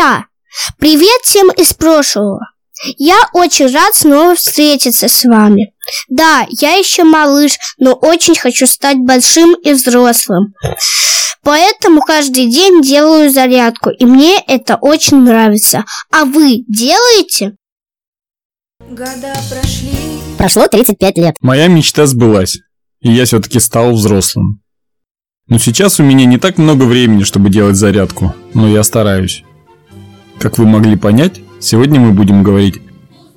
Друзья, привет всем из прошлого! Я очень рад снова встретиться с вами. Да, я еще малыш, но очень хочу стать большим и взрослым. Поэтому каждый день делаю зарядку, и мне это очень нравится. А вы делаете? Года прошли. Прошло 35 лет. Моя мечта сбылась, и я все-таки стал взрослым. Но сейчас у меня не так много времени, чтобы делать зарядку, но я стараюсь. Как вы могли понять, сегодня мы будем говорить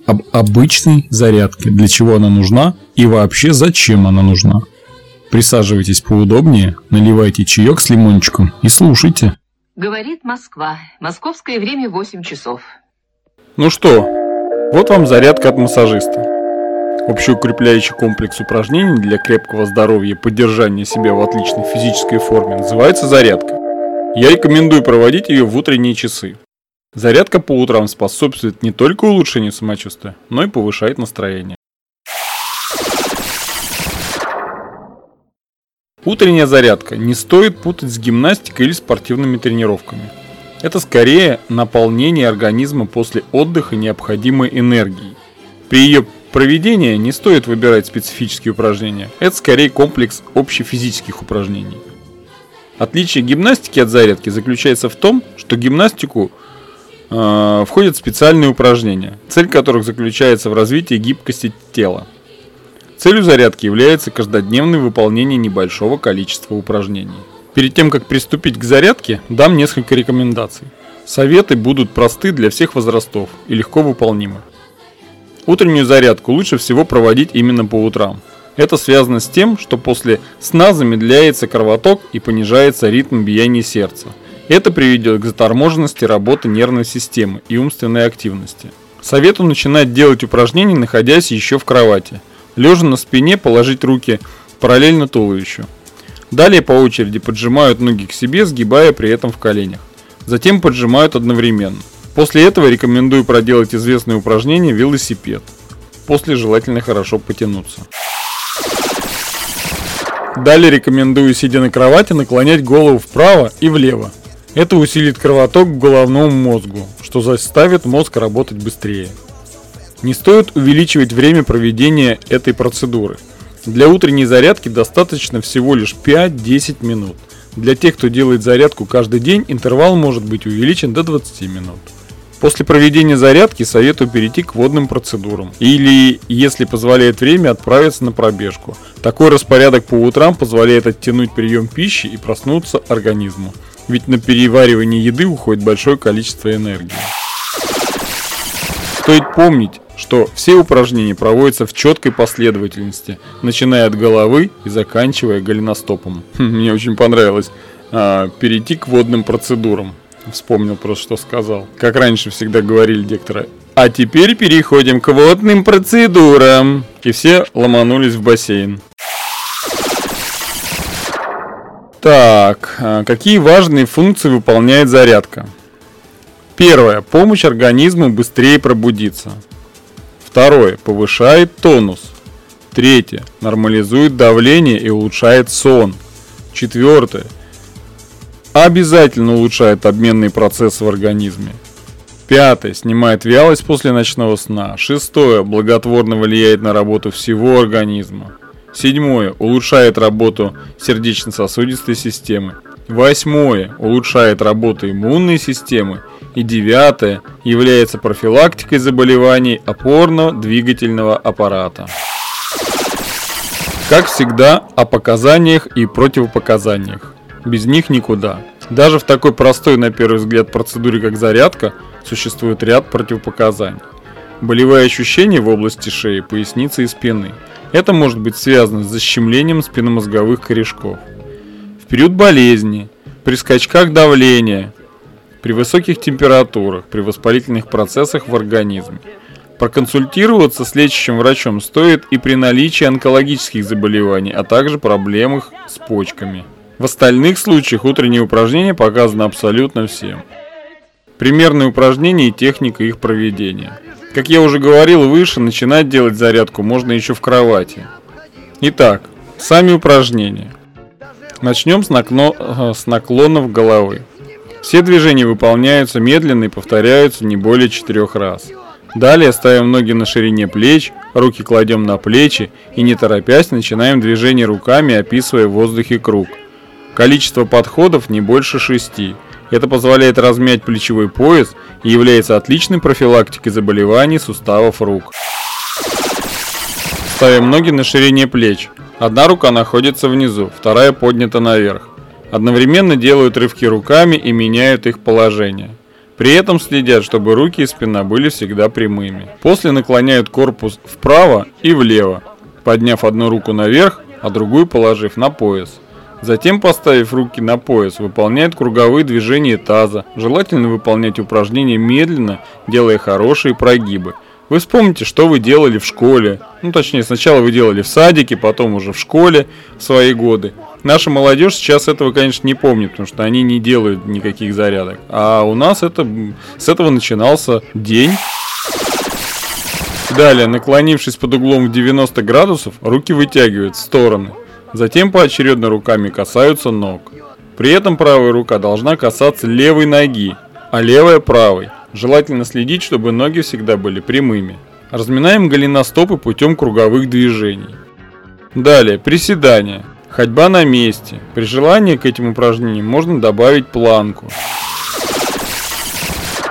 об обычной зарядке, для чего она нужна и вообще зачем она нужна. Присаживайтесь поудобнее, наливайте чаек с лимончиком и слушайте. Говорит Москва. Московское время 8 часов. Ну что, вот вам зарядка от массажиста. Общеукрепляющий комплекс упражнений для крепкого здоровья и поддержания себя в отличной физической форме называется зарядка. Я рекомендую проводить ее в утренние часы. Зарядка по утрам способствует не только улучшению самочувствия, но и повышает настроение. Утренняя зарядка не стоит путать с гимнастикой или спортивными тренировками. Это скорее наполнение организма после отдыха необходимой энергией. При ее проведении не стоит выбирать специфические упражнения, это скорее комплекс общефизических упражнений. Отличие гимнастики от зарядки заключается в том, что гимнастику э, входят специальные упражнения, цель которых заключается в развитии гибкости тела. Целью зарядки является каждодневное выполнение небольшого количества упражнений. Перед тем, как приступить к зарядке, дам несколько рекомендаций. Советы будут просты для всех возрастов и легко выполнимы. Утреннюю зарядку лучше всего проводить именно по утрам. Это связано с тем, что после сна замедляется кровоток и понижается ритм биения сердца. Это приведет к заторможенности работы нервной системы и умственной активности. Советую начинать делать упражнения, находясь еще в кровати – Лежа на спине, положить руки параллельно туловищу. Далее по очереди поджимают ноги к себе, сгибая при этом в коленях. Затем поджимают одновременно. После этого рекомендую проделать известное упражнение велосипед. После желательно хорошо потянуться. Далее рекомендую, сидя на кровати, наклонять голову вправо и влево. Это усилит кровоток к головному мозгу, что заставит мозг работать быстрее. Не стоит увеличивать время проведения этой процедуры. Для утренней зарядки достаточно всего лишь 5-10 минут. Для тех, кто делает зарядку каждый день, интервал может быть увеличен до 20 минут. После проведения зарядки советую перейти к водным процедурам. Или, если позволяет время, отправиться на пробежку. Такой распорядок по утрам позволяет оттянуть прием пищи и проснуться организму. Ведь на переваривание еды уходит большое количество энергии. Стоит помнить, что все упражнения проводятся в четкой последовательности, начиная от головы и заканчивая голеностопом. Мне очень понравилось а, перейти к водным процедурам. Вспомнил просто, что сказал. Как раньше всегда говорили дикторы. А теперь переходим к водным процедурам. И все ломанулись в бассейн. Так, а, какие важные функции выполняет зарядка? Первое. Помощь организму быстрее пробудиться. Второе. Повышает тонус. Третье. Нормализует давление и улучшает сон. Четвертое. Обязательно улучшает обменные процессы в организме. Пятое. Снимает вялость после ночного сна. Шестое. Благотворно влияет на работу всего организма. Седьмое. Улучшает работу сердечно-сосудистой системы. Восьмое. Улучшает работу иммунной системы. И девятое является профилактикой заболеваний опорно-двигательного аппарата. Как всегда, о показаниях и противопоказаниях. Без них никуда. Даже в такой простой на первый взгляд процедуре, как зарядка, существует ряд противопоказаний. Болевые ощущения в области шеи, поясницы и спины. Это может быть связано с защемлением спинномозговых корешков. В период болезни, при скачках давления, при высоких температурах, при воспалительных процессах в организме. Проконсультироваться с лечащим врачом стоит и при наличии онкологических заболеваний, а также проблемах с почками. В остальных случаях утренние упражнения показаны абсолютно всем. Примерные упражнения и техника их проведения. Как я уже говорил выше, начинать делать зарядку можно еще в кровати. Итак, сами упражнения. Начнем с, накло... с наклонов головы. Все движения выполняются медленно и повторяются не более четырех раз. Далее ставим ноги на ширине плеч, руки кладем на плечи и не торопясь начинаем движение руками, описывая в воздухе круг. Количество подходов не больше шести. Это позволяет размять плечевой пояс и является отличной профилактикой заболеваний суставов рук. Ставим ноги на ширине плеч. Одна рука находится внизу, вторая поднята наверх. Одновременно делают рывки руками и меняют их положение. При этом следят, чтобы руки и спина были всегда прямыми. После наклоняют корпус вправо и влево, подняв одну руку наверх, а другую положив на пояс. Затем, поставив руки на пояс, выполняют круговые движения таза. Желательно выполнять упражнения медленно, делая хорошие прогибы. Вы вспомните, что вы делали в школе. Ну, точнее, сначала вы делали в садике, потом уже в школе в свои годы. Наша молодежь сейчас этого, конечно, не помнит, потому что они не делают никаких зарядок. А у нас это с этого начинался день. Далее, наклонившись под углом в 90 градусов, руки вытягивают в стороны. Затем поочередно руками касаются ног. При этом правая рука должна касаться левой ноги, а левая правой. Желательно следить, чтобы ноги всегда были прямыми. Разминаем голеностопы путем круговых движений. Далее, приседания. Ходьба на месте. При желании к этим упражнениям можно добавить планку.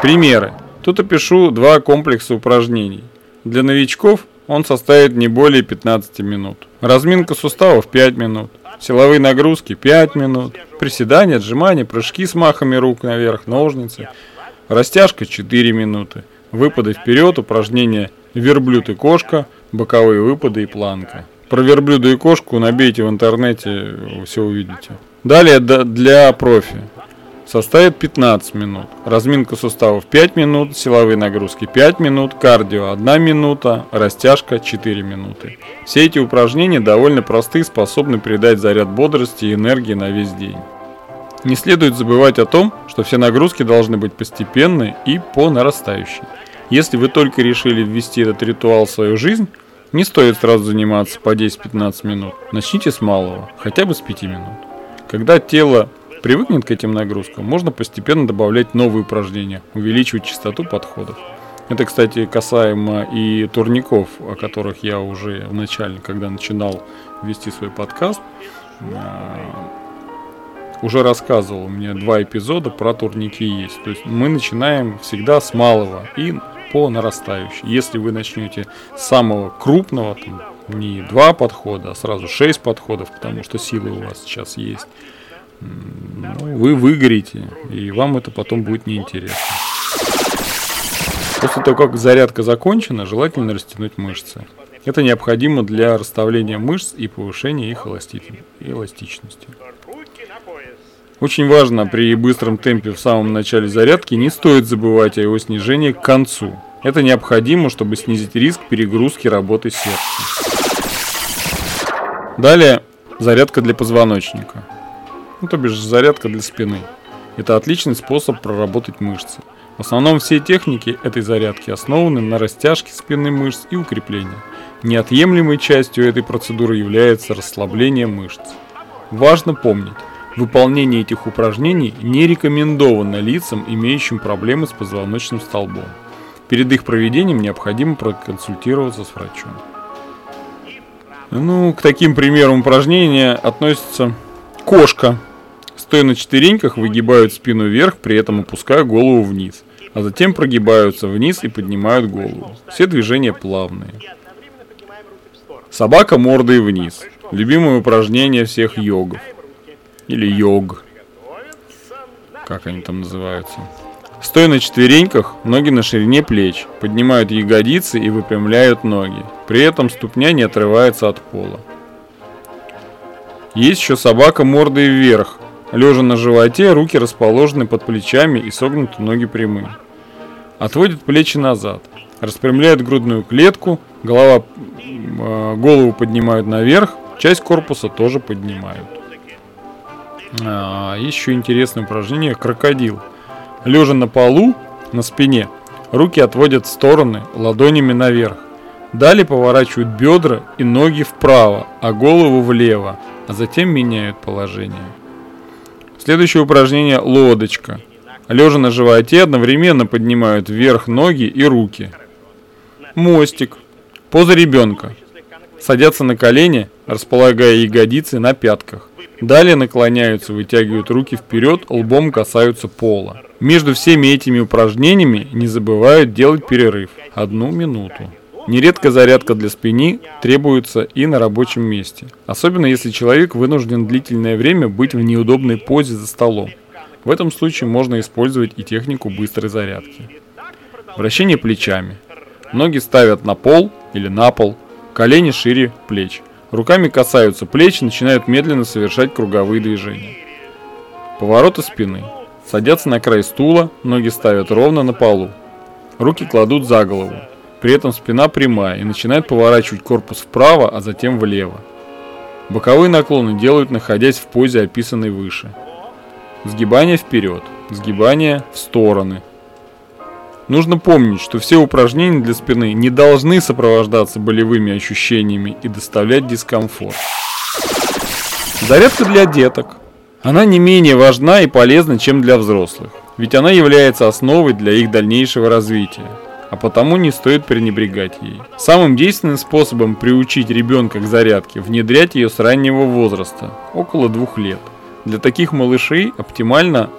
Примеры. Тут опишу два комплекса упражнений. Для новичков он составит не более 15 минут. Разминка суставов 5 минут. Силовые нагрузки 5 минут. Приседания, отжимания, прыжки с махами рук наверх, ножницы. Растяжка 4 минуты. Выпады вперед, упражнения верблюд и кошка, боковые выпады и планка. Про верблюда и кошку набейте в интернете, все увидите. Далее для профи составит 15 минут. Разминка суставов 5 минут, силовые нагрузки 5 минут, кардио 1 минута, растяжка 4 минуты. Все эти упражнения довольно просты и способны придать заряд бодрости и энергии на весь день. Не следует забывать о том, что все нагрузки должны быть постепенны и по нарастающей. Если вы только решили ввести этот ритуал в свою жизнь, не стоит сразу заниматься по 10-15 минут. Начните с малого, хотя бы с 5 минут. Когда тело привыкнет к этим нагрузкам, можно постепенно добавлять новые упражнения, увеличивать частоту подходов. Это, кстати, касаемо и турников, о которых я уже в начале, когда начинал вести свой подкаст, а, уже рассказывал. У меня два эпизода про турники есть. То есть мы начинаем всегда с малого и по нарастающей. Если вы начнете с самого крупного, там, не два подхода, а сразу шесть подходов, потому что силы у вас сейчас есть, ну, вы выгорите, и вам это потом будет неинтересно. После того, как зарядка закончена, желательно растянуть мышцы. Это необходимо для расставления мышц и повышения их эластичности. Очень важно при быстром темпе в самом начале зарядки не стоит забывать о его снижении к концу. Это необходимо, чтобы снизить риск перегрузки работы сердца. Далее зарядка для позвоночника ну то бишь зарядка для спины. Это отличный способ проработать мышцы. В основном все техники этой зарядки основаны на растяжке спины мышц и укреплении. Неотъемлемой частью этой процедуры является расслабление мышц. Важно помнить, выполнение этих упражнений не рекомендовано лицам, имеющим проблемы с позвоночным столбом. Перед их проведением необходимо проконсультироваться с врачом. Ну, к таким примерам упражнения относится кошка, Стоя на четвереньках, выгибают спину вверх, при этом опуская голову вниз, а затем прогибаются вниз и поднимают голову. Все движения плавные. Собака мордой вниз. Любимое упражнение всех йогов. Или йог. Как они там называются. Стоя на четвереньках, ноги на ширине плеч, поднимают ягодицы и выпрямляют ноги. При этом ступня не отрывается от пола. Есть еще собака мордой вверх, Лежа на животе, руки расположены под плечами и согнуты ноги прямые. Отводят плечи назад. Распрямляют грудную клетку, голова, э, голову поднимают наверх, часть корпуса тоже поднимают. А, еще интересное упражнение крокодил. Лежа на полу, на спине, руки отводят в стороны, ладонями наверх. Далее поворачивают бедра и ноги вправо, а голову влево, а затем меняют положение. Следующее упражнение – лодочка. Лежа на животе одновременно поднимают вверх ноги и руки. Мостик. Поза ребенка. Садятся на колени, располагая ягодицы на пятках. Далее наклоняются, вытягивают руки вперед, лбом касаются пола. Между всеми этими упражнениями не забывают делать перерыв. Одну минуту. Нередко зарядка для спины требуется и на рабочем месте. Особенно если человек вынужден длительное время быть в неудобной позе за столом. В этом случае можно использовать и технику быстрой зарядки. Вращение плечами. Ноги ставят на пол или на пол, колени шире плеч. Руками касаются плеч и начинают медленно совершать круговые движения. Повороты спины. Садятся на край стула, ноги ставят ровно на полу. Руки кладут за голову. При этом спина прямая и начинает поворачивать корпус вправо, а затем влево. Боковые наклоны делают, находясь в позе, описанной выше. Сгибание вперед, сгибание в стороны, Нужно помнить, что все упражнения для спины не должны сопровождаться болевыми ощущениями и доставлять дискомфорт. Зарядка для деток. Она не менее важна и полезна, чем для взрослых, ведь она является основой для их дальнейшего развития, а потому не стоит пренебрегать ей. Самым действенным способом приучить ребенка к зарядке – внедрять ее с раннего возраста, около двух лет. Для таких малышей оптимально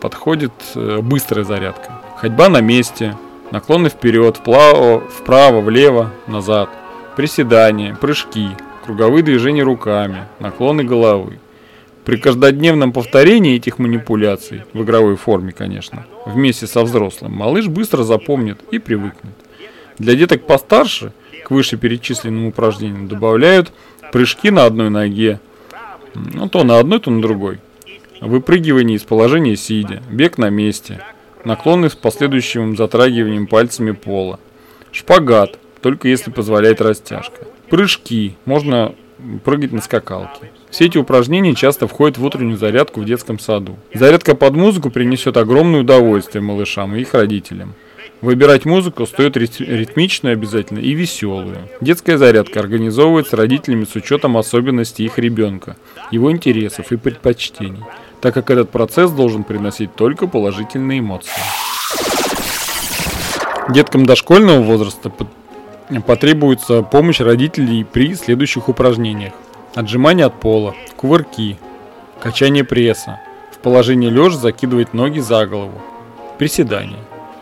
подходит э, быстрая зарядка. Ходьба на месте, наклоны вперед, вправо, вправо, влево, назад, приседания, прыжки, круговые движения руками, наклоны головы. При каждодневном повторении этих манипуляций, в игровой форме, конечно, вместе со взрослым, малыш быстро запомнит и привыкнет. Для деток постарше к вышеперечисленным упражнениям добавляют прыжки на одной ноге, ну то на одной, то на другой. Выпрыгивание из положения сидя, бег на месте, наклоны с последующим затрагиванием пальцами пола, шпагат, только если позволяет растяжка, прыжки, можно прыгать на скакалке. Все эти упражнения часто входят в утреннюю зарядку в детском саду. Зарядка под музыку принесет огромное удовольствие малышам и их родителям. Выбирать музыку стоит ритмичную обязательно и веселую. Детская зарядка организовывается родителями с учетом особенностей их ребенка, его интересов и предпочтений так как этот процесс должен приносить только положительные эмоции. Деткам дошкольного возраста потребуется помощь родителей при следующих упражнениях. Отжимание от пола, кувырки, качание пресса, в положении лежа закидывать ноги за голову, приседания.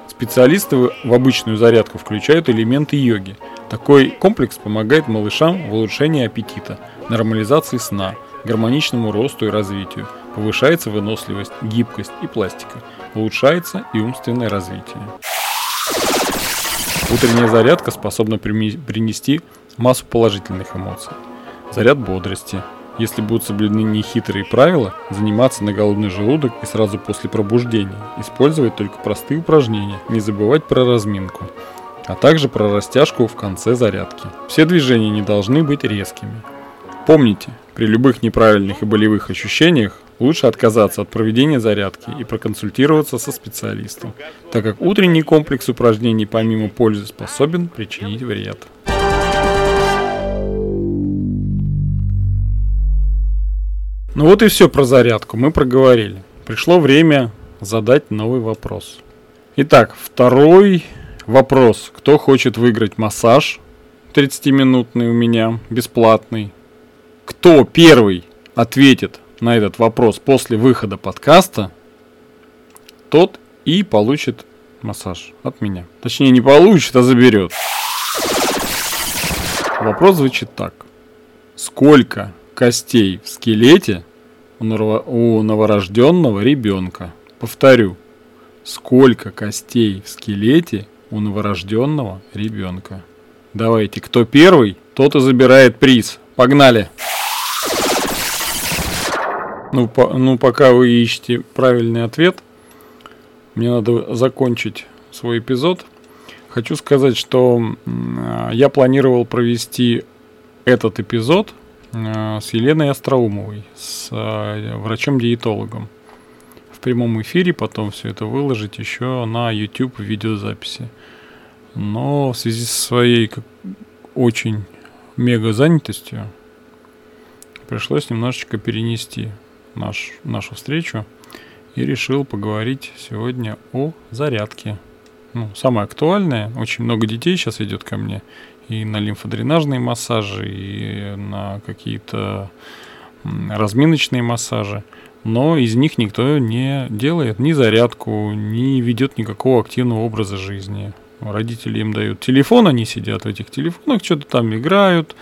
Специалисты в обычную зарядку включают элементы йоги. Такой комплекс помогает малышам в улучшении аппетита, нормализации сна, гармоничному росту и развитию, Повышается выносливость, гибкость и пластика. Улучшается и умственное развитие. Утренняя зарядка способна принести массу положительных эмоций. Заряд бодрости. Если будут соблюдены нехитрые правила, заниматься на голодный желудок и сразу после пробуждения, использовать только простые упражнения, не забывать про разминку, а также про растяжку в конце зарядки. Все движения не должны быть резкими. Помните, при любых неправильных и болевых ощущениях лучше отказаться от проведения зарядки и проконсультироваться со специалистом, так как утренний комплекс упражнений помимо пользы способен причинить вред. Ну вот и все про зарядку, мы проговорили. Пришло время задать новый вопрос. Итак, второй вопрос. Кто хочет выиграть массаж 30-минутный у меня, бесплатный? Кто первый ответит на этот вопрос после выхода подкаста, тот и получит массаж от меня. Точнее, не получит, а заберет. Вопрос звучит так. Сколько костей в скелете у новорожденного ребенка? Повторю. Сколько костей в скелете у новорожденного ребенка? Давайте, кто первый, тот и забирает приз. Погнали! Ну, по, ну, пока вы ищете правильный ответ, мне надо закончить свой эпизод. Хочу сказать, что я планировал провести этот эпизод с Еленой Остроумовой, с э, врачом-диетологом. В прямом эфире потом все это выложить еще на YouTube видеозаписи. Но в связи со своей очень мега занятостью пришлось немножечко перенести наш, нашу встречу. и решил поговорить сегодня о зарядке. Ну, самое актуальное, очень много детей сейчас идет ко мне и на лимфодренажные массажи, и на какие-то разминочные массажи, но из них никто не делает ни зарядку, не ведет никакого активного образа жизни. Родители им дают телефон, они сидят в этих телефонах, что-то там играют,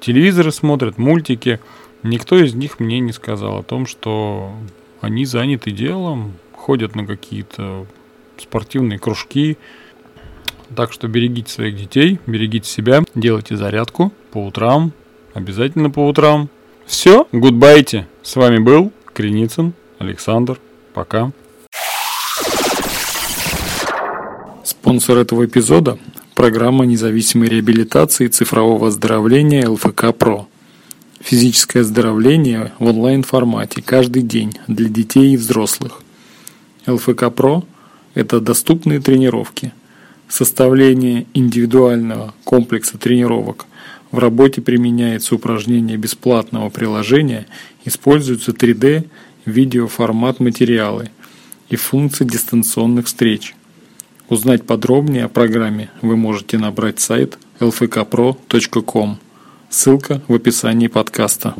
телевизоры смотрят, мультики. Никто из них мне не сказал о том, что они заняты делом, ходят на какие-то спортивные кружки. Так что берегите своих детей, берегите себя, делайте зарядку по утрам, обязательно по утрам. Все, гудбайте. С вами был Креницын Александр. Пока. Спонсор этого эпизода – программа независимой реабилитации цифрового оздоровления ЛФК ПРО. Физическое оздоровление в онлайн-формате каждый день для детей и взрослых. ЛФК ПРО – это доступные тренировки, составление индивидуального комплекса тренировок. В работе применяется упражнение бесплатного приложения, используются 3D, видеоформат материалы и функции дистанционных встреч – Узнать подробнее о программе вы можете набрать сайт lfkpro.com. Ссылка в описании подкаста.